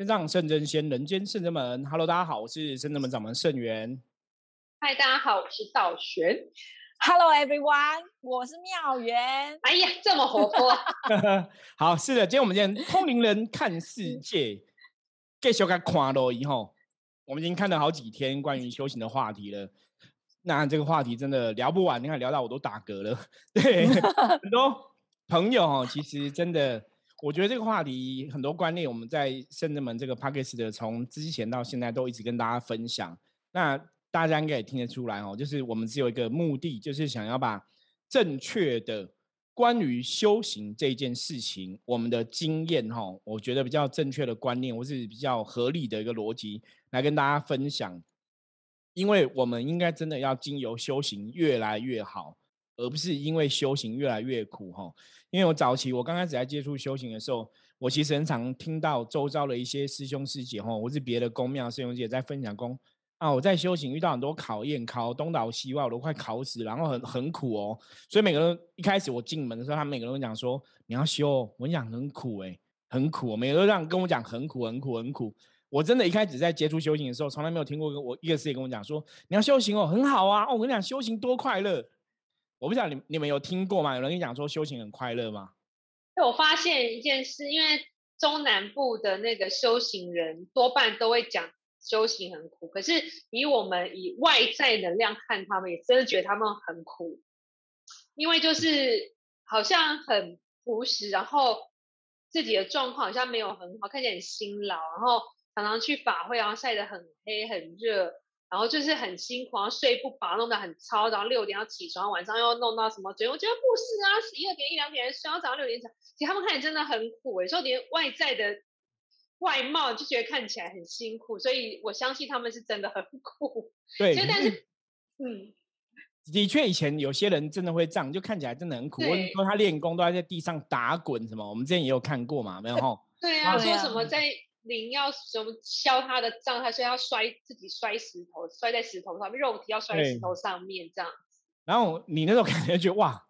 天上圣真仙，人间圣真门。Hello，大家好，我是圣真门掌门圣元。嗨，大家好，我是道玄。Hello everyone，我是妙元。哎呀，这么活泼。好，是的，今天我们今天通灵人看世界，继续看看了以后，我们已经看了好几天关于修行的话题了。那这个话题真的聊不完，你看聊到我都打嗝了。对，很多朋友哦，其实真的。我觉得这个话题很多观念，我们在圣人门这个 p a c k a g e 的从之前到现在都一直跟大家分享。那大家应该也听得出来哦，就是我们只有一个目的，就是想要把正确的关于修行这件事情，我们的经验哈，我觉得比较正确的观念，或是比较合理的一个逻辑来跟大家分享。因为我们应该真的要经由修行越来越好，而不是因为修行越来越苦哈。因为我早期我刚开始在接触修行的时候，我其实很常听到周遭的一些师兄师姐吼，我是别的宫庙师兄姐在分享宫啊，我在修行遇到很多考验，考东倒西歪，我都快考死，然后很很苦哦。所以每个人一开始我进门的时候，他们每个人都讲说你要修，我跟你讲很苦哎，很苦，每个人都这样跟我讲很苦很苦很苦。我真的一开始在接触修行的时候，从来没有听过我一个师姐跟我讲说你要修行哦，很好啊，我跟你讲修行多快乐。我不知道你你们有听过吗？有人跟你讲说修行很快乐吗？我发现一件事，因为中南部的那个修行人多半都会讲修行很苦，可是以我们以外在能量看，他们也真的觉得他们很苦，因为就是好像很朴实，然后自己的状况好像没有很好，看起来很辛劳，然后常常去法会，然后晒得很黑很热。然后就是很辛苦，然后睡不饱，弄得很糙，然后六点要起床，晚上又弄到什么？觉得我觉得不是啊，十一二点一两点睡，到早上六点起。其实他们看起来真的很苦，有时候连外在的外貌就觉得看起来很辛苦，所以我相信他们是真的很苦。对，所以但是，嗯，的确以前有些人真的会这样，就看起来真的很苦。或者说他练功都要在地上打滚什么，我们之前也有看过嘛，没有吼？对啊，说什么在。灵要什么消他的障碍，所以要摔自己摔石头，摔在石头上面，肉体要摔在石头上面这样子。然后你那时候 感觉觉得哇，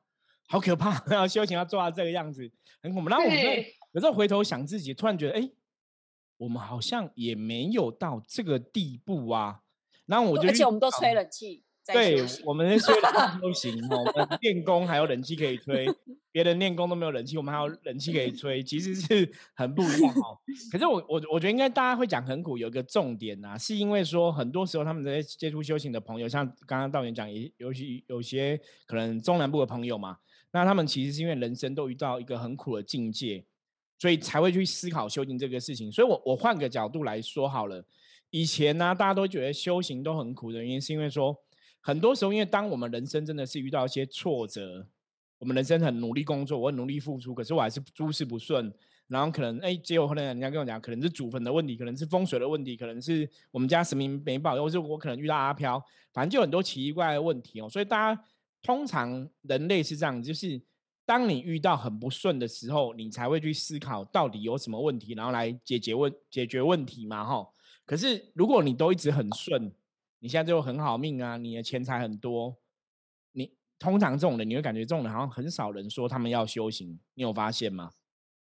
好可怕，然后修行要做到这个样子，很恐怖。然后我们有时候回头想自己，突然觉得哎，我们好像也没有到这个地步啊。然后我就而且我们都吹冷气。对我们吹冷气都行 哦，我们练功还有冷气可以吹，别人练功都没有冷气，我们还有冷气可以吹，其实是 很不一样哦。可是我我我觉得应该大家会讲很苦，有一个重点呐，是因为说很多时候他们在接触修行的朋友，像刚刚道远讲，也尤其有些可能中南部的朋友嘛，那他们其实是因为人生都遇到一个很苦的境界，所以才会去思考修行这个事情。所以我我换个角度来说好了，以前呢大家都觉得修行都很苦的原因，是因为说。很多时候，因为当我们人生真的是遇到一些挫折，我们人生很努力工作，我很努力付出，可是我还是诸事不顺，然后可能哎，结果后来人家跟我讲，可能是祖坟的问题，可能是风水的问题，可能是我们家神明没保佑，或是我可能遇到阿飘，反正就很多奇怪怪的问题哦。所以大家通常人类是这样，就是当你遇到很不顺的时候，你才会去思考到底有什么问题，然后来解决问解决问题嘛，哈。可是如果你都一直很顺，你现在就很好命啊！你的钱财很多，你通常这种人，你会感觉这种人好像很少人说他们要修行，你有发现吗？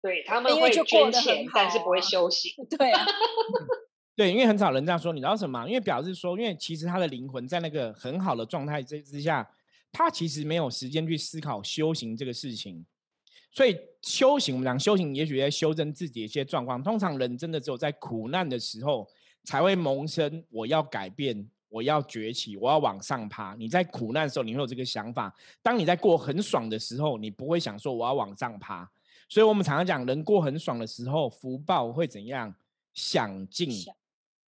对他们会捐钱，但是不会修行。对啊，对，因为很少人这样说。你知道什么？因为表示说，因为其实他的灵魂在那个很好的状态之之下，他其实没有时间去思考修行这个事情。所以修行，我们讲修行，也许在修正自己的一些状况。通常人真的只有在苦难的时候才会萌生我要改变。我要崛起，我要往上爬。你在苦难的时候，你会有这个想法；当你在过很爽的时候，你不会想说我要往上爬。所以，我们常常讲，人过很爽的时候，福报会怎样？享尽。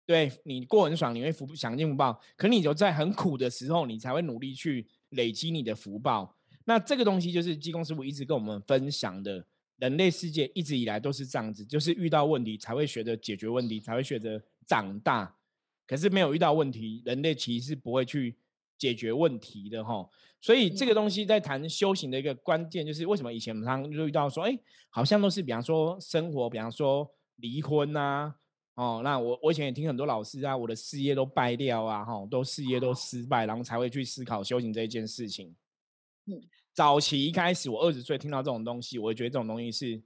对你过很爽，你会福享尽福报。可你就在很苦的时候，你才会努力去累积你的福报。那这个东西就是济公师傅一直跟我们分享的，人类世界一直以来都是这样子，就是遇到问题才会学着解决问题，才会学着长大。可是没有遇到问题，人类其实是不会去解决问题的哈。所以这个东西在谈修行的一个关键，就是为什么以前我们常遇到说，哎，好像都是比方说生活，比方说离婚呐，哦，那我我以前也听很多老师啊，我的事业都败掉啊，哈，都事业都失败，然后才会去思考修行这一件事情。嗯，早期一开始我二十岁听到这种东西，我会觉得这种东西是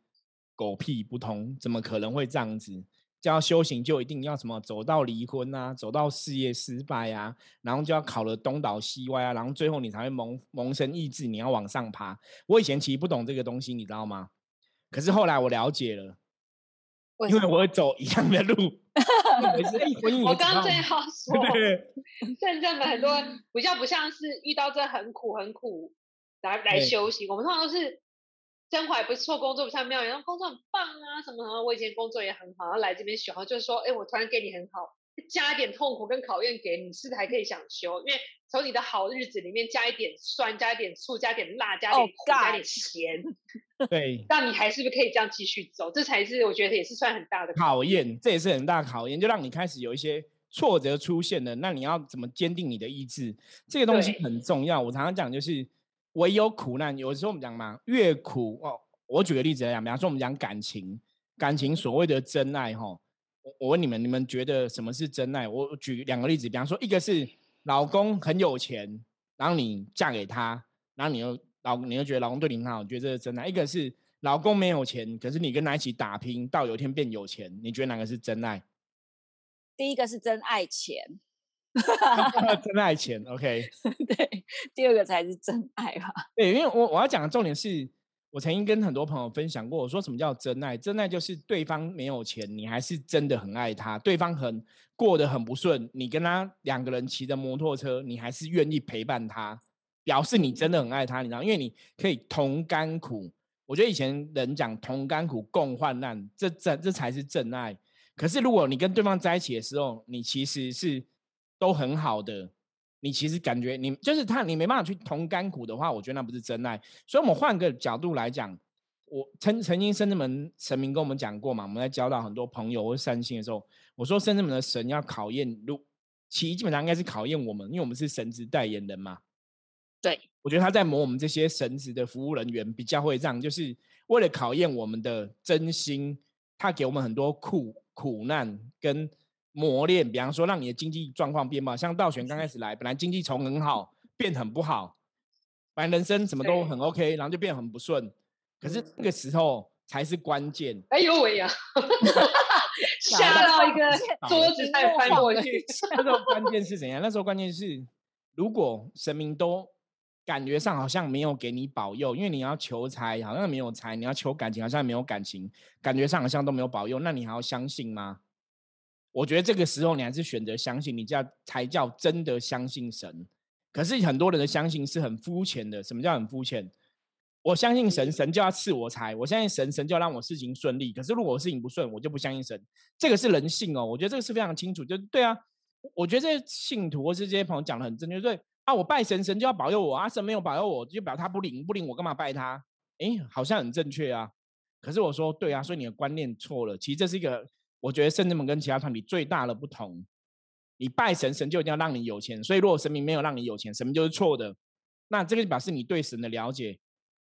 狗屁不通，怎么可能会这样子？就要修行，就一定要什么走到离婚啊，走到事业失败啊，然后就要考了东倒西歪啊，然后最后你才会萌萌生意志，你要往上爬。我以前其实不懂这个东西，你知道吗？可是后来我了解了，因为我会走一样的路。我刚刚正要说，对，真正的很多比较不像是遇到这很苦很苦来来修行，我们通常都是。真怀不错，工作不像妙言，然后工作很棒啊，什么什么，我以前工作也很好，然后来这边学，就是说，哎，我突然给你很好，加一点痛苦跟考验给你，是不是还可以想修？因为从你的好日子里面加一点酸，加一点醋，加点辣，加点苦，加点咸，对，那你还是不是可以这样继续走？这才是我觉得也是算很大的考验，这也是很大的考验，就让你开始有一些挫折出现了，那你要怎么坚定你的意志？这个东西很重要。我常常讲就是。唯有苦难，有的时候我们讲嘛，越苦哦。我举个例子来讲，比方说我们讲感情，感情所谓的真爱哈，我我问你们，你们觉得什么是真爱？我举两个例子，比方说一个是老公很有钱，然后你嫁给他，然后你又老你又觉得老公对你很好，觉得这是真爱；一个是老公没有钱，可是你跟他一起打拼，到有一天变有钱，你觉得哪个是真爱？第一个是真爱钱。真爱钱，OK，对，第二个才是真爱吧？对，因为我我要讲的重点是，我曾经跟很多朋友分享过，我说什么叫真爱？真爱就是对方没有钱，你还是真的很爱他；对方很过得很不顺，你跟他两个人骑着摩托车，你还是愿意陪伴他，表示你真的很爱他，你知道？因为你可以同甘苦。我觉得以前人讲同甘苦共患难，这这这才是真爱。可是如果你跟对方在一起的时候，你其实是。都很好的，你其实感觉你就是他，你没办法去同甘苦的话，我觉得那不是真爱。所以，我们换个角度来讲，我曾曾经圣智门神明跟我们讲过嘛，我们在交到很多朋友或善心的时候，我说圣智门的神要考验，如其基本上应该是考验我们，因为我们是神职代言人嘛。对，我觉得他在磨我们这些神职的服务人员，比较会让，就是为了考验我们的真心，他给我们很多苦苦难跟。磨练，比方说让你的经济状况变不好，像道玄刚开始来，本来经济从很好变很不好，反正人生什么都很 OK，然后就变很不顺。可是那个时候才是关键。哎呦喂呀！吓到一个桌子再翻过去。那时候关键是怎样？那时候关键是，如果神明都感觉上好像没有给你保佑，因为你要求财好像没有财，你要求感情好像没有感情，感觉上好像都没有保佑，那你还要相信吗？我觉得这个时候你还是选择相信，你叫才叫真的相信神。可是很多人的相信是很肤浅的。什么叫很肤浅？我相信神，神就要赐我财；我相信神，神就要让我事情顺利。可是如果我事情不顺，我就不相信神。这个是人性哦。我觉得这个是非常清楚。就对啊，我觉得这些信徒或是这些朋友讲的很正确。对啊，我拜神，神就要保佑我啊。神没有保佑我，就表他不灵，不灵我干嘛拜他？哎，好像很正确啊。可是我说对啊，所以你的观念错了。其实这是一个。我觉得圣智门跟其他团体最大的不同，你拜神，神就一定要让你有钱。所以如果神明没有让你有钱，神明就是错的。那这个表示你对神的了解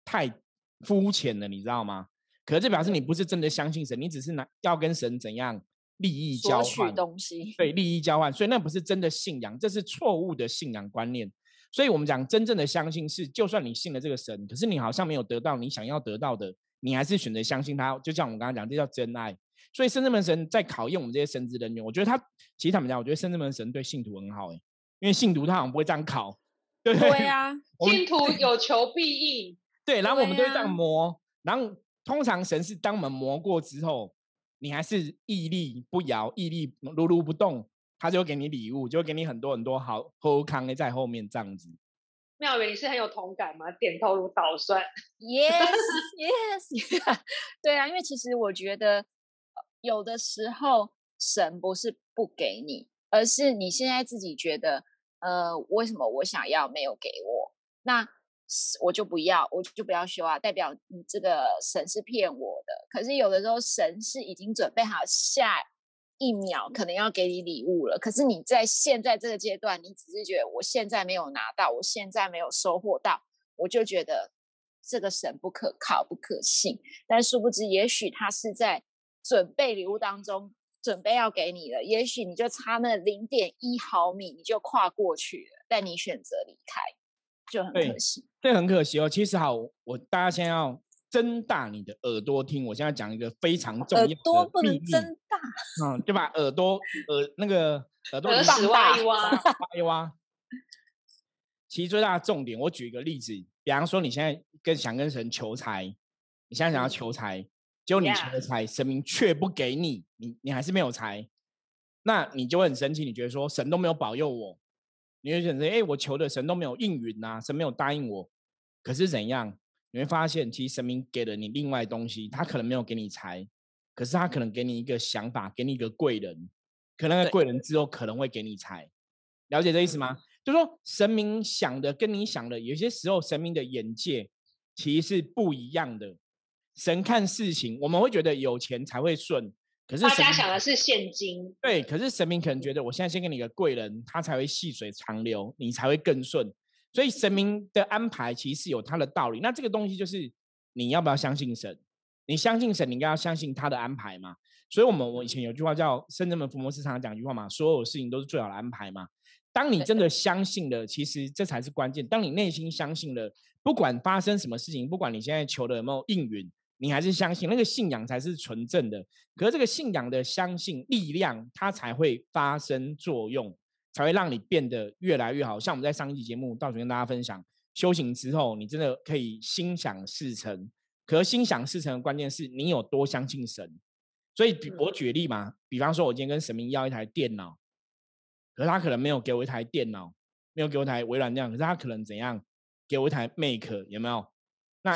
太肤浅了，你知道吗？可是这表示你不是真的相信神，你只是拿要跟神怎样利益交换东西，对，利益交换。所以那不是真的信仰，这是错误的信仰观念。所以我们讲真正的相信是，就算你信了这个神，可是你好像没有得到你想要得到的，你还是选择相信他。就像我们刚刚讲，这叫真爱。所以，圣智门神在考验我们这些神职人员。我觉得他，其实他们讲，我觉得圣智门神对信徒很好，哎，因为信徒他好像不会这样考，对不对？对啊，信徒有求必应。对，然后我们都会这样磨，然后通常神是当我们磨过之后，你还是屹立不摇、屹立如如不动，他就会给你礼物，就会给你很多很多好后康在后面这样子。妙元，你是很有同感吗？点头如捣蒜。Yes，Yes，对啊，因为其实我觉得。有的时候，神不是不给你，而是你现在自己觉得，呃，为什么我想要没有给我？那我就不要，我就不要修啊，代表你这个神是骗我的。可是有的时候，神是已经准备好下一秒可能要给你礼物了，可是你在现在这个阶段，你只是觉得我现在没有拿到，我现在没有收获到，我就觉得这个神不可靠、不可信。但殊不知，也许他是在。准备礼物当中，准备要给你了，也许你就差那零点一毫米，你就跨过去了，但你选择离开，就很可惜。对，很可惜哦。其实好，我大家先要，睁大你的耳朵听。我现在讲一个非常重要耳朵不能睁大，嗯，就把耳朵耳那个耳朵里耳屎面挖一挖，挖一挖。其实最大的重点，我举一个例子，比方说你现在跟想跟神求财，你现在想要嗯求财，结果你求的财，神明却不给你，你你还是没有财，那你就会很生气，你觉得说神都没有保佑我，你会觉得哎，我求的神都没有应允呐、神没有答应我。可是怎样？你会发现，其实神明给了你另外东西，他可能没有给你财，可是他可能给你一个想法，给你一个贵人，可能那个贵人之后可能会给你财。了解这意思吗？就说神明想的跟你想的，有些时候神明的眼界其实是不一样的。神看事情，我们会觉得有钱才会顺，可是大家想的是现金，对，可是神明可能觉得我现在先给你个贵人，他才会细水长流，你才会更顺。所以神明的安排其实有他的道理。那这个东西就是你要不要相信神？你相信神，你应该要相信他的安排嘛。所以，我们我以前有句话叫“圣人们福摩斯”，常常讲一句话嘛，所有事情都是最好的安排嘛。当你真的相信了，其实这才是关键。当你内心相信了，不管发生什么事情，不管你现在求的有没有应允，你还是相信那个信仰才是纯正的。可是这个信仰的相信力量，它才会发生作用，才会让你变得越来越好。像我们在上一期节目，到处跟大家分享，修行之后，你真的可以心想事成。可是心想事成的关键是你有多相信神。所以比，我举例嘛，比方说，我今天跟神明要一台电脑，可是他可能没有给我一台电脑，没有给我一台微软这样，可是他可能怎样给我一台 Mac，有没有？那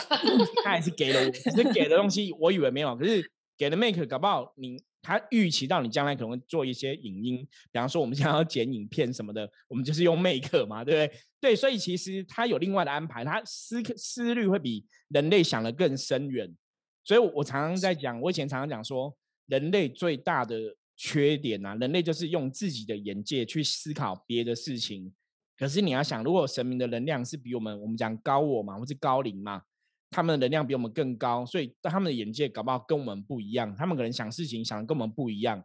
他还是给了我，只是给的东西我以为没有，可是给了 Make，搞不好你他预期到你将来可能会做一些影音，比方说我们现在要剪影片什么的，我们就是用 Make 嘛，对不对？对，所以其实他有另外的安排，他思思虑会比人类想的更深远。所以我，常常在讲，我以前常常讲说，人类最大的缺点啊，人类就是用自己的眼界去思考别的事情。可是你要想，如果神明的能量是比我们，我们讲高我嘛，或是高龄嘛，他们的能量比我们更高，所以他们的眼界搞不好跟我们不一样，他们可能想事情想的跟我们不一样，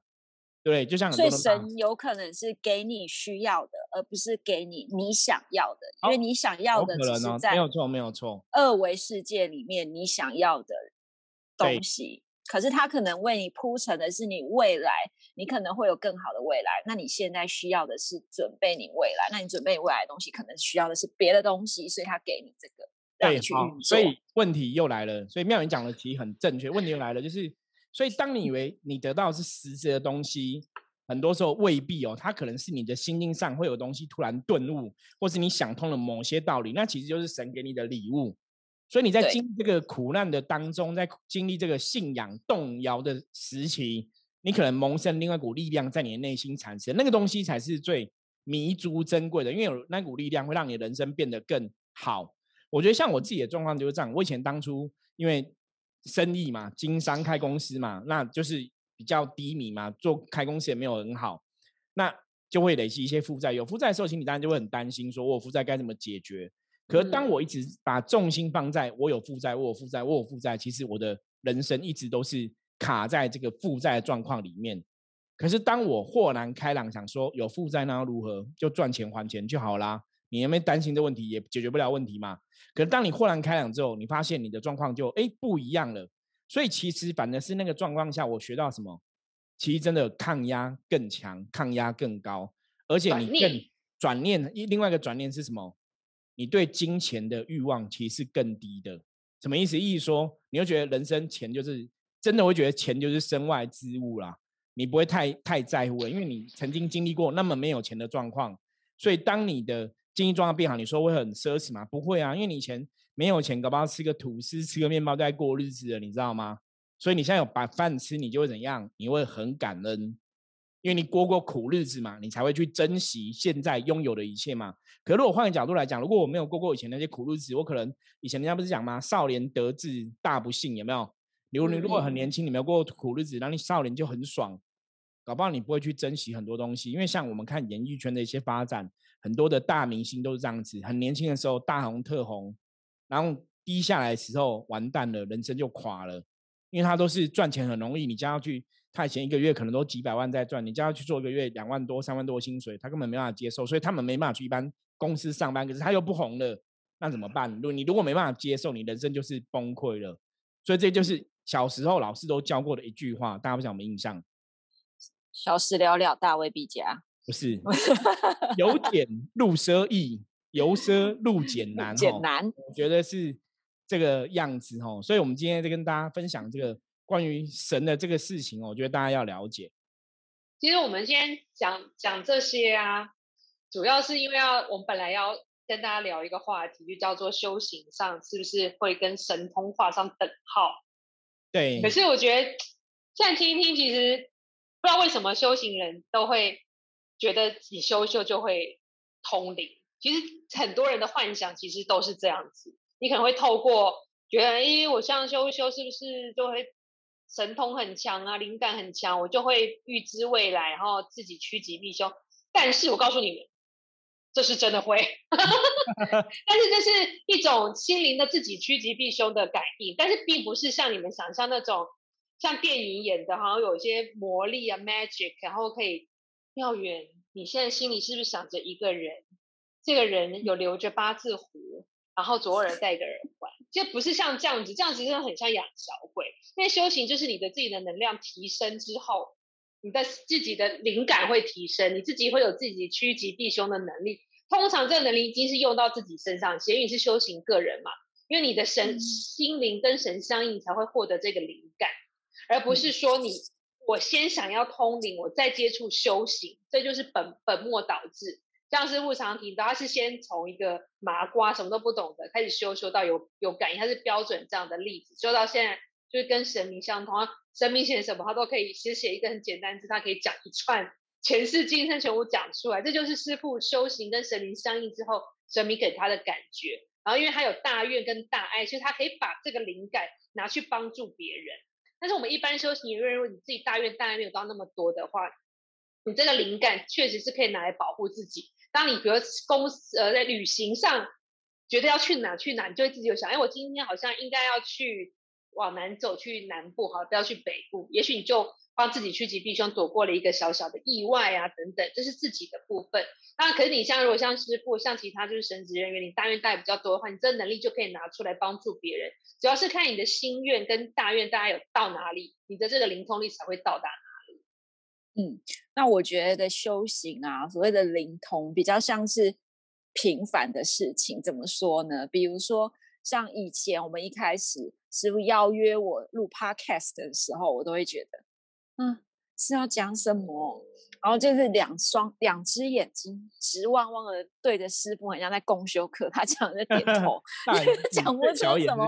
对不对？就像很所以神有可能是给你需要的，而不是给你你想要的，因为哦你想要的可能哦，只是在没有错，没有错，二维世界里面你想要的东西，可是他可能为你铺成的是你未来，你可能会有更好的未来。那你现在需要的是准备你未来，那你准备未来的东西，可能需要的是别的东西，所以他给你这个让对你，去好运，作。所以问题又来了。所以妙云讲的其实很正确，问题又来了，就是所以当你以为你得到的是实质的东西，很多时候未必哦，它可能是你的心境上会有东西突然顿悟，或是你想通了某些道理，那其实就是神给你的礼物。所以你在经历这个苦难的当中，在经历这个信仰动摇的时期，你可能萌生另外一股力量在你的内心产生，那个东西才是最弥足珍贵的，因为有那股力量会让你的人生变得更好。我觉得像我自己的状况就是这样，我以前当初因为生意嘛，经商开公司嘛，那就是比较低迷嘛，做开公司也没有很好，那就会累积一些负债。有负债的时候，心里当然就会很担心，说我有负债该怎么解决。可是当嗯我一直把重心放在我有负债，我有负债，我有负债，其实我的人生一直都是卡在这个负债的状况里面。可是当我豁然开朗，想说有负债那要如何，就赚钱还钱就好啦。你有没有担心这问题，也解决不了问题嘛？可是当你豁然开朗之后，你发现你的状况就哎不一样了。所以其实反而是那个状况下，我学到什么？其实真的抗压更强，抗压更高，而且你更念转念。一另外一个转念是什么？你对金钱的欲望其实是更低的。什么意思？意思说，你会觉得人生钱就是真的会觉得钱就是身外之物啦，你不会太太在乎了，因为你曾经经历过那么没有钱的状况，所以当你的经济状况变好，你说会很奢侈吗？不会啊，因为你以前没有钱，搞不好吃个吐司、吃个面包都在过日子了，你知道吗？所以你现在有把饭吃，你就会怎样？你会很感恩，因为你过过苦日子嘛，你才会去珍惜现在拥有的一切嘛。可如果换个角度来讲，如果我没有过过以前那些苦日子，我可能以前人家不是讲吗？少年得志大不幸，有没有？如果你如果很年轻，你没有过苦日子，那你少年就很爽，搞不好你不会去珍惜很多东西。因为像我们看演艺圈的一些发展，很多的大明星都是这样子，很年轻的时候大红特红，然后低下来的时候完蛋了，人生就垮了。因为他都是赚钱很容易，你叫他去，他以前一个月可能都几百万在赚，你叫他去做一个月两万多、三万多薪水，他根本没办法接受，所以他们没办法去一般公司上班。可是他又不红了，那怎么办？如你如果没办法接受，你人生就是崩溃了。所以这就是小时候老师都教过的一句话，大家不想有没印象？小事了了，大未必佳。不是，由俭入奢易，由奢入俭难。俭难，我觉得是这个样子哦。所以，我们今天在跟大家分享这个关于神的这个事情哦，我觉得大家要了解。其实我们今天讲讲这些啊，主要是因为要我们本来要跟大家聊一个话题，就叫做修行上是不是会跟神通画上等号？对。可是我觉得现在听一听，其实不知道为什么修行人都会。觉得你修修就会通灵，其实很多人的幻想其实都是这样子。你可能会透过觉得，哎，我像修修是不是就会神通很强啊，灵感很强，我就会预知未来，然后自己趋吉避凶。但是我告诉你们，这是真的会，但是这是一种心灵的自己趋吉避凶的感应，但是并不是像你们想象那种像电影演的，好像有一些魔力啊，magic，然后可以。妙远，你现在心里是不是想着一个人？这个人有留着八字胡，然后左耳戴个耳环，就不是像这样子，这样子真的很像养小鬼。因为修行就是你的自己的能量提升之后，你的自己的灵感会提升，你自己会有自己趋吉避凶的能力。通常这个能力已经是用到自己身上，咸鱼是修行个人嘛，因为你的神心灵跟神相应，才会获得这个灵感，而不是说你。我先想要通灵，我再接触修行，这就是本本末倒置。像是日常提到，他是先从一个麻瓜什么都不懂的开始修，修到有有感应，他是标准这样的例子。修到现在就是跟神明相通，神明写什么他都可以，写写一个很简单字，他可以讲一串前世今生全部讲出来。这就是师傅修行跟神明相应之后，神明给他的感觉。然后因为他有大愿跟大爱，所以他可以把这个灵感拿去帮助别人。但是我们一般修行人，如果你自己大愿大概没有到那么多的话，你这个灵感确实是可以拿来保护自己。当你比如公司呃在旅行上，觉得要去哪去哪，你就会自己有想，哎，我今天好像应该要去往南走，去南部，好，不要去北部。也许你就帮自己趋吉避凶，躲过了一个小小的意外啊，等等，这是自己的部分。那可是你像如果像师傅，像其他就是神职人员，你大愿大比较多的话，你这能力就可以拿出来帮助别人。主要是看你的心愿跟大愿，大家有到哪里，你的这个灵通力才会到达哪里。嗯，那我觉得修行啊，所谓的灵通，比较像是平凡的事情。怎么说呢？比如说像以前我们一开始师傅邀约我录 podcast 的时候，我都会觉得，嗯，是要讲什么？然后就是两双两只眼睛直汪汪的对着师傅，好像在公修课，他讲在点头 讲不出什么。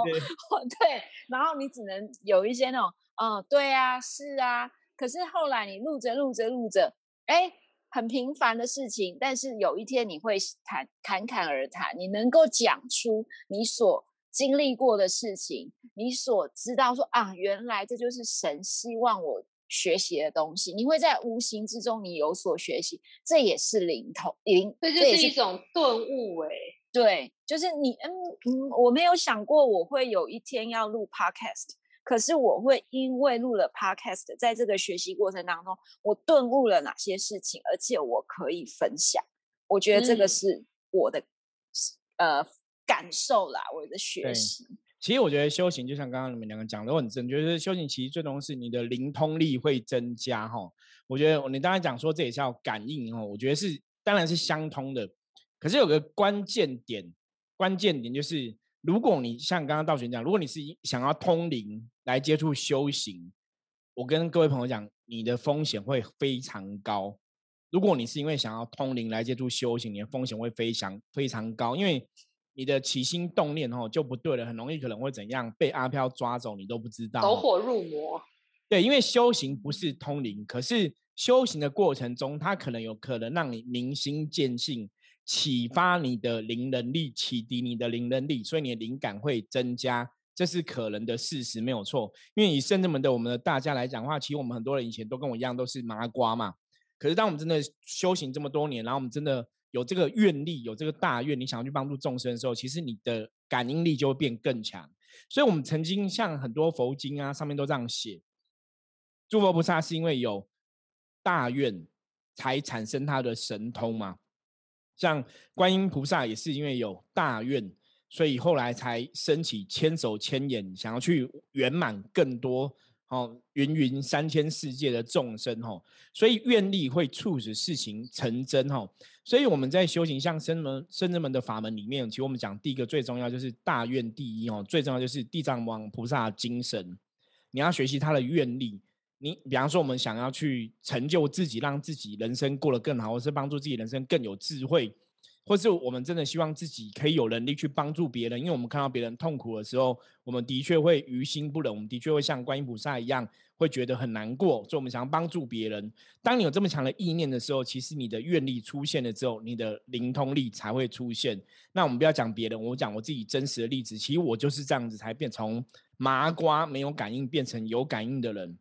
对，然后你只能有一些那种，嗯，对啊，是啊。可是后来你录着录着录着，哎，很平凡的事情，但是有一天你会谈侃侃而谈，你能够讲出你所经历过的事情，你所知道说啊，原来这就是神希望我。学习的东西，你会在无形之中你有所学习，这也是灵通灵，这就是一种顿悟哎。对，就是你嗯嗯，我没有想过我会有一天要录 podcast，可是我会因为录了 podcast，在这个学习过程当中，我顿悟了哪些事情，而且我可以分享。我觉得这个是我的呃感受啦，我的学习。其实我觉得修行就像刚刚你们两个讲的很正确，就是修行其实最终是你的灵通力会增加哈。我觉得你刚才讲说这也是要感应哦，我觉得是当然是相通的。可是有个关键点，关键点就是如果你像刚刚道玄讲，如果你是想要通灵来接触修行，我跟各位朋友讲，你的风险会非常高。如果你是因为想要通灵来接触修行，你的风险会非常非常高，因为。你的起心动念哦就不对了，很容易可能会怎样被阿飘抓走，你都不知道。走火入魔。对，因为修行不是通灵，可是修行的过程中，它可能有可能让你明心见性，启发你的灵能力，启迪你的灵能力，所以你的灵感会增加，这是可能的事实，没有错。因为以圣智门的我们的大家来讲的话，其实我们很多人以前都跟我一样，都是麻瓜嘛。可是当我们真的修行这么多年，然后我们真的。有这个愿力，有这个大愿，你想要去帮助众生的时候，其实你的感应力就会变更强。所以，我们曾经像很多佛经啊，上面都这样写：诸佛菩萨是因为有大愿才产生他的神通嘛。像观音菩萨也是因为有大愿所以后来才升起千手千眼，想要去圆满更多哦芸芸三千世界的众生哦，所以愿力会促使事情成真哦。所以我们在修行像生门生人们的法门里面，其实我们讲第一个最重要就是大愿第一哦，最重要就是地藏王菩萨精神，你要学习他的愿力。你比方说，我们想要去成就自己，让自己人生过得更好，或是帮助自己人生更有智慧，或是我们真的希望自己可以有能力去帮助别人。因为我们看到别人痛苦的时候，我们的确会于心不忍，我们的确会像观音菩萨一样，会觉得很难过。所以，我们想要帮助别人。当你有这么强的意念的时候，其实你的愿力出现了之后，你的灵通力才会出现。那我们不要讲别人，我讲我自己真实的例子。其实我就是这样子，才变从麻瓜没有感应变成有感应的人。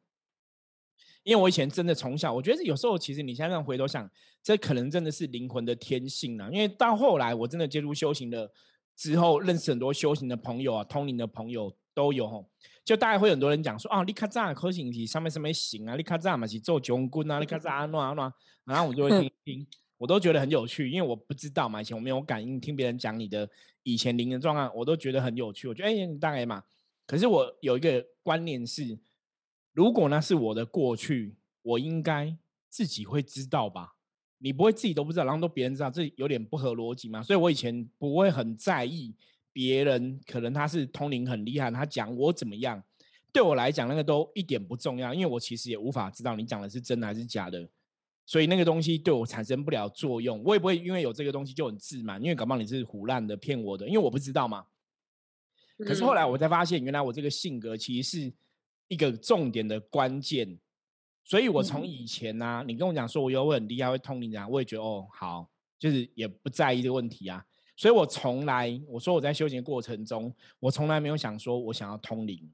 因为我以前真的从小，我觉得有时候其实你现在回头想，这可能真的是灵魂的天性啊。因为到后来我真的接触修行的之后，认识很多修行的朋友啊，通灵的朋友都有吼。就大概会很多人讲说，啊，你看这样科行体上面什么行啊？你看这样嘛是做穷棍啊？你看这样乱乱，然后我就会听 听，我都觉得很有趣，因为我不知道嘛，以前我没有感应，听别人讲你的以前灵的状况，我都觉得很有趣。我觉得哎，大概嘛。可是我有一个观念是。如果那是我的过去，我应该自己会知道吧？你不会自己都不知道，然后都别人知道，这有点不合逻辑嘛？所以我以前不会很在意别人，可能他是通灵很厉害，他讲我怎么样，对我来讲那个都一点不重要，因为我其实也无法知道你讲的是真的还是假的，所以那个东西对我产生不了作用，我也不会因为有这个东西就很自满，因为搞不好你是胡乱的骗我的，因为我不知道嘛。可是后来我才发现，原来我这个性格其实是。一个重点的关键，所以我从以前呢，你跟我讲说我有很厉害会通灵讲，我也觉得哦好，就是也不在意这个问题啊。所以我从来我说我在修行过程中，我从来没有想说我想要通灵，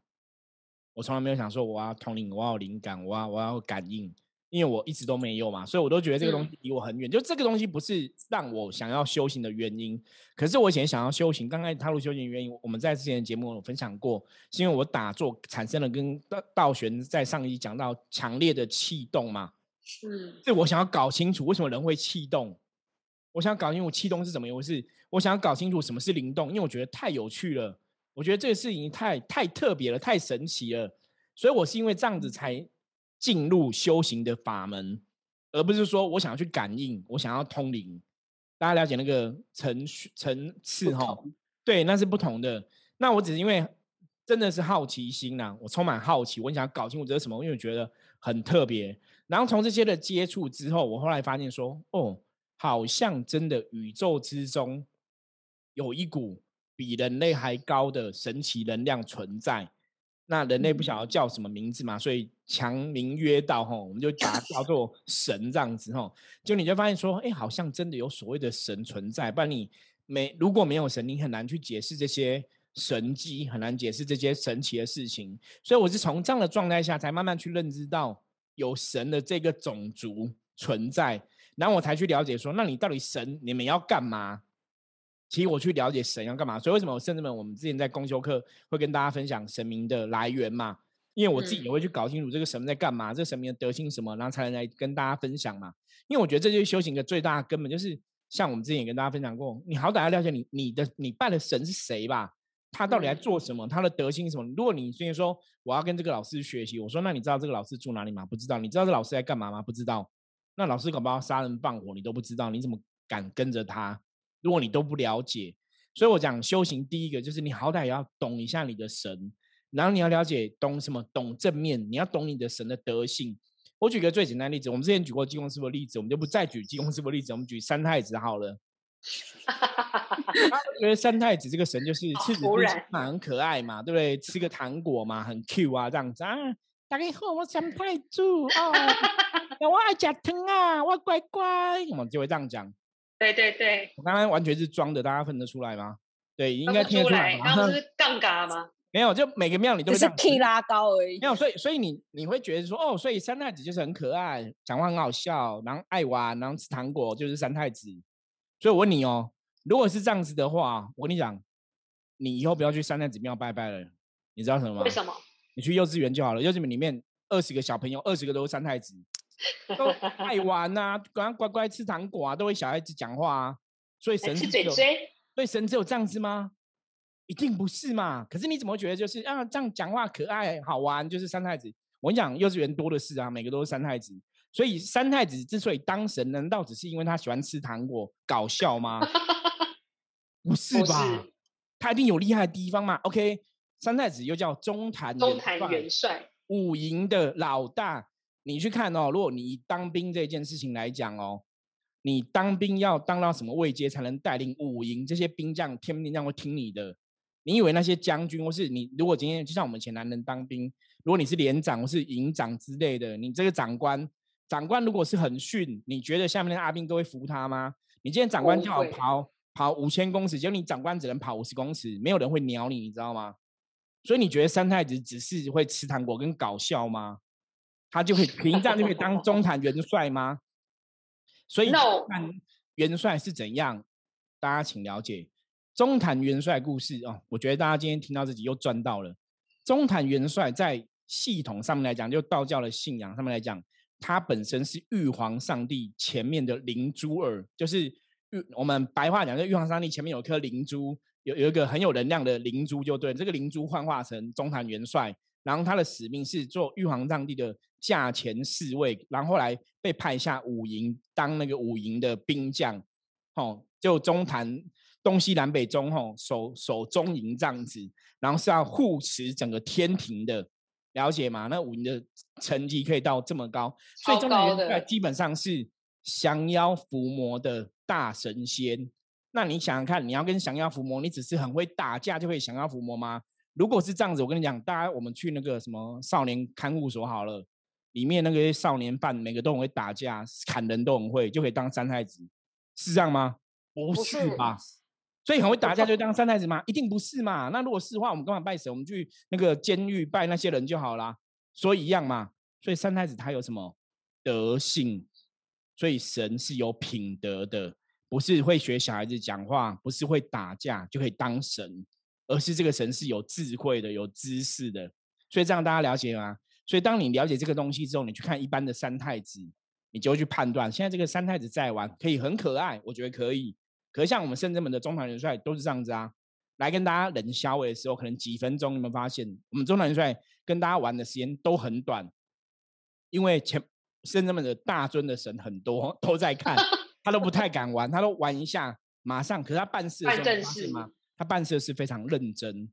我从来没有想说我要通灵，我要灵感，我要我要感应。因为我一直都没有嘛，所以我都觉得这个东西离我很远。就这个东西不是让我想要修行的原因。可是我以前想要修行，刚开始踏入修行的原因，我们在之前的节目有分享过，是因为我打坐产生了跟道道玄在上一讲到强烈的气动嘛。嗯，这我想要搞清楚为什么人会气动。我想搞清楚气动是怎么一回事。我想要搞清楚什么是灵动，因为我觉得太有趣了。我觉得这个事情太太特别了，太神奇了。所以我是因为这样子才。进入修行的法门，而不是说我想要去感应，我想要通灵。大家了解那个层层次哈？对，那是不同的。那我只是因为真的是好奇心呐，我充满好奇，我想要搞清楚这是什么，因为我觉得很特别。然后从这些的接触之后，我后来发现说，哦，好像真的宇宙之中有一股比人类还高的神奇能量存在。那人类不想要叫什么名字嘛，所以强名曰道吼，我们就把它叫做神这样子吼。就你就发现说，哎，好像真的有所谓的神存在，不然你没如果没有神，你很难去解释这些神迹，很难解释这些神奇的事情。所以我是从这样的状态下，才慢慢去认知到有神的这个种族存在，然后我才去了解说，那你到底神你们要干嘛？其实我去了解神要干嘛，所以为什么甚至们我们之前在公修课会跟大家分享神明的来源嘛？因为我自己也会去搞清楚这个神在干嘛，这个神明的德性什么，然后才能来跟大家分享嘛。因为我觉得这就是修行的最大根本，就是像我们之前也跟大家分享过，你好歹要了解你你的你拜的神是谁吧，他到底在做什么，他的德性什么。如果你之前说我要跟这个老师学习，我说那你知道这个老师住哪里吗？不知道。你知道这老师在干嘛吗？不知道。那老师搞不好杀人放火，你都不知道，你怎么敢跟着他？如果你都不了解，所以我讲修行，第一个就是你好歹也要懂一下你的神，然后你要了解懂什么，懂正面，你要懂你的神的德性。我举个最简单的例子，我们之前举过济公师傅的例子，我们就不再举济公师傅的例子，我们举三太子好了。觉得三太子这个神就是赤子之心嘛，很可爱嘛，对不对？吃个糖果嘛，很 Q 啊，这样子啊。大家好，我三太子哦，我爱吃糖啊，我乖乖，我们就会这样讲。对对对，我刚刚完全是装的，大家分得出来吗？对，应该听出来。然后是 杠杆吗？没有，就每个庙里都是 K 拉高而已。没有，所以所以你你会觉得说，哦，所以三太子就是很可爱，讲话很好笑，然后爱玩，然后吃糖果，就是三太子。所以我问你哦，如果是这样子的话，我跟你讲，你以后不要去三太子庙拜拜了，你知道什么吗？为什么？你去幼稚园就好了，幼稚园里面二十个小朋友，二十个都是三太子。都爱玩呐，乖乖乖吃糖果啊，都会小孩子讲话啊，所以神只有，所以神只有这样子吗？一定不是嘛？可是你怎么会觉得就是啊这样讲话可爱好玩？就是三太子，我跟你讲，幼稚园多的是啊，每个都是三太子。所以三太子之所以当神，难道只是因为他喜欢吃糖果搞笑吗？不是吧？他一定有厉害的地方嘛。OK，三太子又叫中坛中坛元帅，五营的老大。你去看哦，如果你当兵这件事情来讲哦，你当兵要当到什么位阶才能带领五营这些兵将、天兵将会听你的？你以为那些将军或是你，如果今天就像我们前男人当兵，如果你是连长或是营长之类的，你这个长官。长官如果是很逊，你觉得下面的阿兵都会服他吗？你今天长官叫我跑跑五千公尺，结果你长官只能跑五十公尺，没有人会鸟你，你知道吗？所以你觉得三太子只是会吃糖果跟搞笑吗？他就可以凭这样就可以当中坛元帅吗？所以看元帅是怎样，大家请了解中坛元帅故事哦。我觉得大家今天听到自己又赚到了。中坛元帅在系统上面来讲，就道教的信仰上面来讲。他本身是玉皇上帝前面的灵珠儿，就是玉我们白话讲，就玉皇上帝前面有颗灵珠，有有一个很有能量的灵珠，就对。这个灵珠幻化成中坛元帅，然后他的使命是做玉皇上帝的驾前侍卫，然后来被派下五营当那个五营的兵将，哦，就中坛东西南北中吼守守中营这样子，然后是要护持整个天庭的。了解吗？那五营的成绩可以到这么高，所以中坛元帅基本上是降妖伏魔的大神仙。那你想想看，你要跟降妖伏魔，你只是很会打架就可以降妖伏魔吗？如果是这样子，我跟你讲，大家我们去那个什么少年看护所好了，里面那个少年犯每个都很会打架，砍人都很会，就可以当三太子，是这样吗？不是吧？所以很会打架就当三太子吗？一定不是嘛。那如果是的话，我们干嘛拜神？我们去那个监狱拜那些人就好啦。所以一样嘛。所以三太子他有什么德性？所以神是有品德的，不是会学小孩子讲话，不是会打架就可以当神，而是这个神是有智慧的、有知识的。所以这样大家了解吗？所以当你了解这个东西之后，你去看一般的三太子，你就会去判断，现在这个三太子在玩，可以很可爱，我觉得可以。可是像我们圣真门的中堂元帅都是这样子啊，来跟大家冷消尾的时候，可能几分钟，你们发现我们中堂元帅跟大家玩的时间都很短，因为前圣真门的大尊的神很多都在看，他都不太敢玩，他都玩一下马上。可是他办事的时候，发现吗？他办事是非常认真，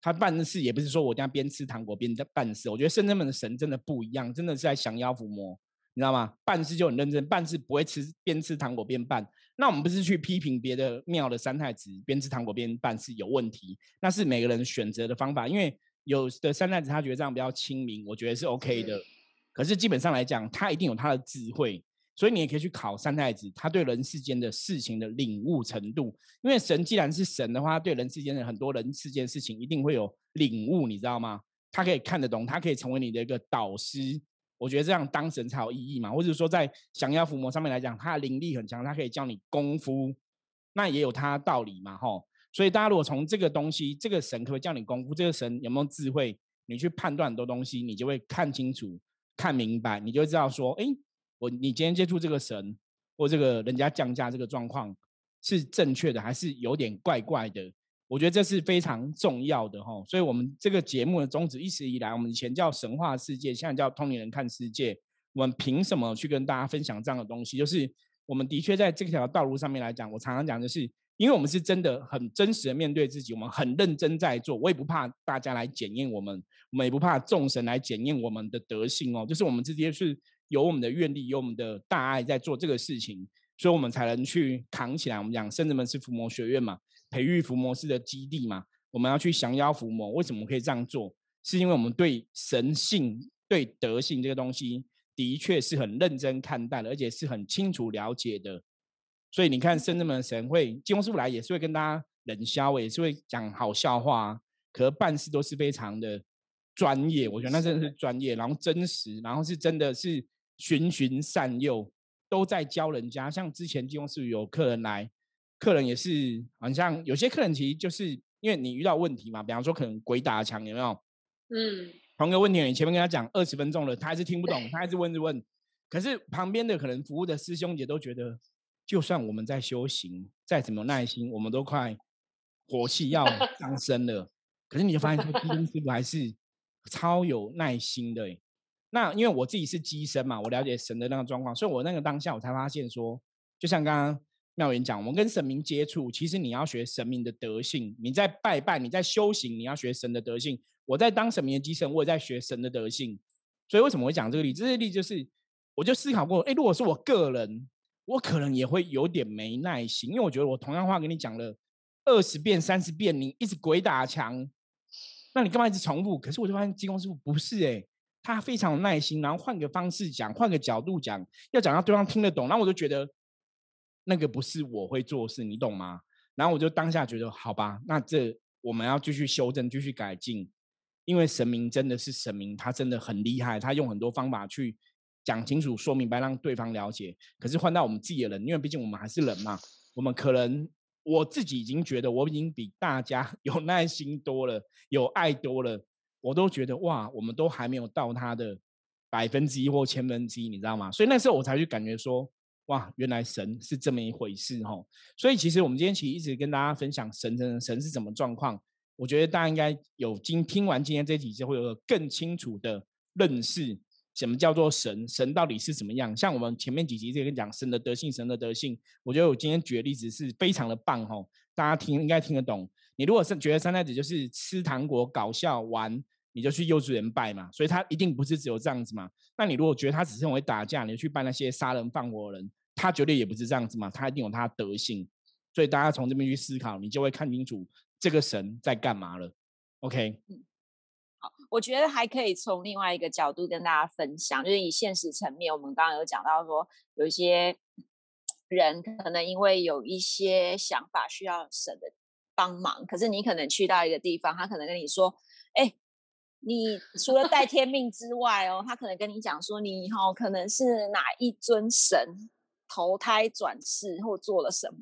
他办事也不是说我这样边吃糖果边在办事。我觉得圣真门的神真的不一样，真的是在降妖伏魔。你知道吗？办事就很认真，办事不会吃边吃糖果边办。那我们不是去批评别的庙的三太子边吃糖果边办事有问题，那是每个人选择的方法。因为有的三太子他觉得这样比较亲民，我觉得是 OK 的。可是基本上来讲，他一定有他的智慧，所以你也可以去考三太子，他对人世间的事情的领悟程度。因为神既然是神的话，对人世间的很多人世间事情一定会有领悟，你知道吗？他可以看得懂，他可以成为你的一个导师。我觉得这样当神才有意义嘛，或者说在降妖伏魔上面来讲，他的灵力很强，他可以教你功夫，那也有他的道理嘛，吼。所以大家如果从这个东西，这个神可不可以教你功夫，这个神有没有智慧，你去判断很多东西，你就会看清楚、看明白，你就知道说，哎，我你今天接触这个神或这个人家降价这个状况是正确的，还是有点怪怪的。我觉得这是非常重要的哈，所以我们这个节目的宗旨一直以来，我们以前叫神话世界，现在叫通灵人看世界。我们凭什么去跟大家分享这样的东西？就是我们的确在这条道路上面来讲，我常常讲的是，因为我们是真的很真实的面对自己，我们很认真在做，我也不怕大家来检验我们，我们也不怕众神来检验我们的德性哦。就是我们直接是有我们的愿力，有我们的大爱在做这个事情，所以我们才能去扛起来。我们讲圣人们是伏魔学院嘛。培育伏魔师的基地嘛，我们要去降妖伏魔。为什么可以这样做？是因为我们对神性、对德性这个东西，的确是很认真看待的，而且是很清楚了解的。所以你看，圣人们神会金庸师傅来，也是会跟大家冷笑，也是会讲好笑话，可办事都是非常的专业。我觉得那真的是专业，然后真实，然后是真的是循循善诱，都在教人家。像之前金庸师傅有客人来。客人也是，好像有些客人其实就是因为你遇到问题嘛，比方说可能鬼打墙有没有？嗯，同一个问题你前面跟他讲二十分钟了，他还是听不懂，他还是问着问。可是旁边的可能服务的师兄姐都觉得，就算我们在修行，再怎么耐心，我们都快火气要上升了。可是你就发现说，基督师傅还是超有耐心的。那因为我自己是机身嘛，我了解神的那个状况，所以我那个当下我才发现说，就像刚刚妙言讲，我们跟神明接触，其实你要学神明的德性。你在拜拜，你在修行，你要学神的德性。我在当神明的机身，我也在学神的德性。所以为什么会讲这个例子？这个例子就是，我就思考过，哎，如果是我个人，我可能也会有点没耐心，因为我觉得我同样话跟你讲了二十遍、三十遍，你一直鬼打墙，那你干嘛一直重复？可是我就发现，济公师傅不是哎。他非常有耐心，然后换个方式讲，换个角度讲，要讲到对方听得懂。然后我就觉得那个不是我会做事，你懂吗？然后我就当下觉得，好吧，那这我们要继续修正，继续改进，因为神明真的是神明，他真的很厉害，他用很多方法去讲清楚、说明白，让对方了解。可是换到我们自己的人，因为毕竟我们还是人嘛，我们可能我自己已经觉得我已经比大家 有耐心多了，有爱多了。我都觉得哇，我们都还没有到他的百分之一或千分之一，你知道吗？所以那时候我才去感觉说，哇，原来神是这么一回事哈。所以其实我们今天其实一直跟大家分享神的神是怎么状况。我觉得大家应该有今听完今天这几集，会有更清楚的认识，什么叫做神，神到底是怎么样。像我们前面几集在跟讲神的德性，神的德性，我觉得我今天举的例子是非常的棒哈，大家听应该听得懂。你如果是觉得三太子就是吃糖果搞笑玩。你就去幼稚园拜嘛，所以他一定不是只有这样子嘛。那你如果觉得他只是会打架，你去拜那些杀人放火的人，他绝对也不是这样子嘛。他一定有他的德性，所以大家从这边去思考，你就会看清楚这个神在干嘛了。OK，嗯，好，我觉得还可以从另外一个角度跟大家分享，就是以现实层面，我们刚刚有讲到说，有一些人可能因为有一些想法需要神的帮忙，可是你可能去到一个地方，他可能跟你说，哎。你除了带天命之外哦，他可能跟你讲说，你以后可能是哪一尊神投胎转世或做了什么，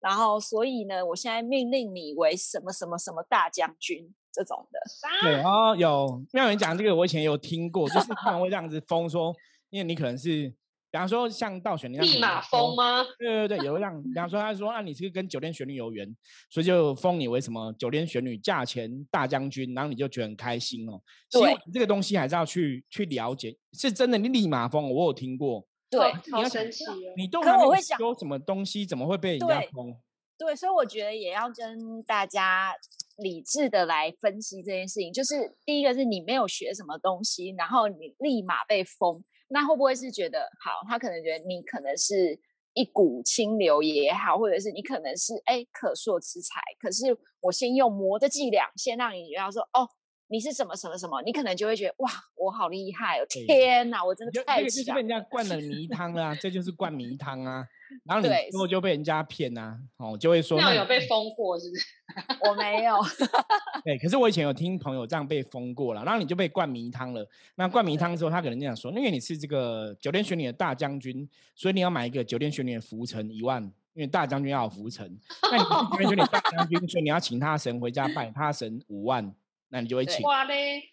然后所以呢，我现在命令你为什么什么什么大将军这种的。对哦，有妙人讲这个，我以前有听过，就是他们会这样子封说，因为你可能是。比方说像倒悬，你立马封吗？对对对，有让。比方说他说，那你是跟酒店玄女有缘，所以就封你为什么酒店玄女价钱大将军，然后你就觉得很开心哦。所以，这个东西还是要去去了解，是真的。你立马封，我有听过。对，好神奇。哦你都还没说什么东西，怎么会被人家封？对，所以我觉得也要跟大家理智的来分析这件事情。就是第一个是你没有学什么东西，然后你立马被封。那会不会是觉得好？他可能觉得你可能是一股清流也好，或者是你可能是哎可塑之才。可是我先用魔的伎俩，先让你觉得说哦，你是什么什么什么，你可能就会觉得哇，我好厉害哦！天哪，我真的太强！被人家灌了迷汤啊，这就是灌迷汤啊。然后你之后就被人家骗呐，哦，就会说那有被封过是不是？我没有。对，可是我以前有听朋友这样被封过了，然后你就被灌迷汤了。那灌迷汤之后，他可能这样说：因为你是这个九天玄女的大将军，所以你要买一个九天玄女的浮尘一万，因为大将军要有浮尘。那你九天玄女大将军，所以你要请他神回家拜他神五万。那你就会请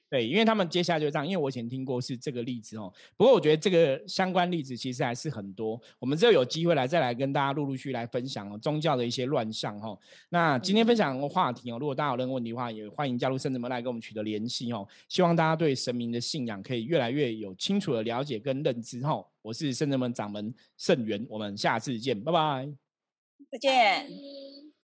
对，因为他们接下来就这样。因为我以前听过是这个例子哦，不过我觉得这个相关例子其实还是很多。我们之后有机会来再来跟大家陆陆续来分享哦，宗教的一些乱象哈。那今天分享的话题哦，如果大家有任何问题的话，也欢迎加入圣子门来跟我们取得联系哦。希望大家对神明的信仰可以越来越有清楚的了解跟认知哦。我是圣子门掌门圣元，我们下次见，拜拜，再见。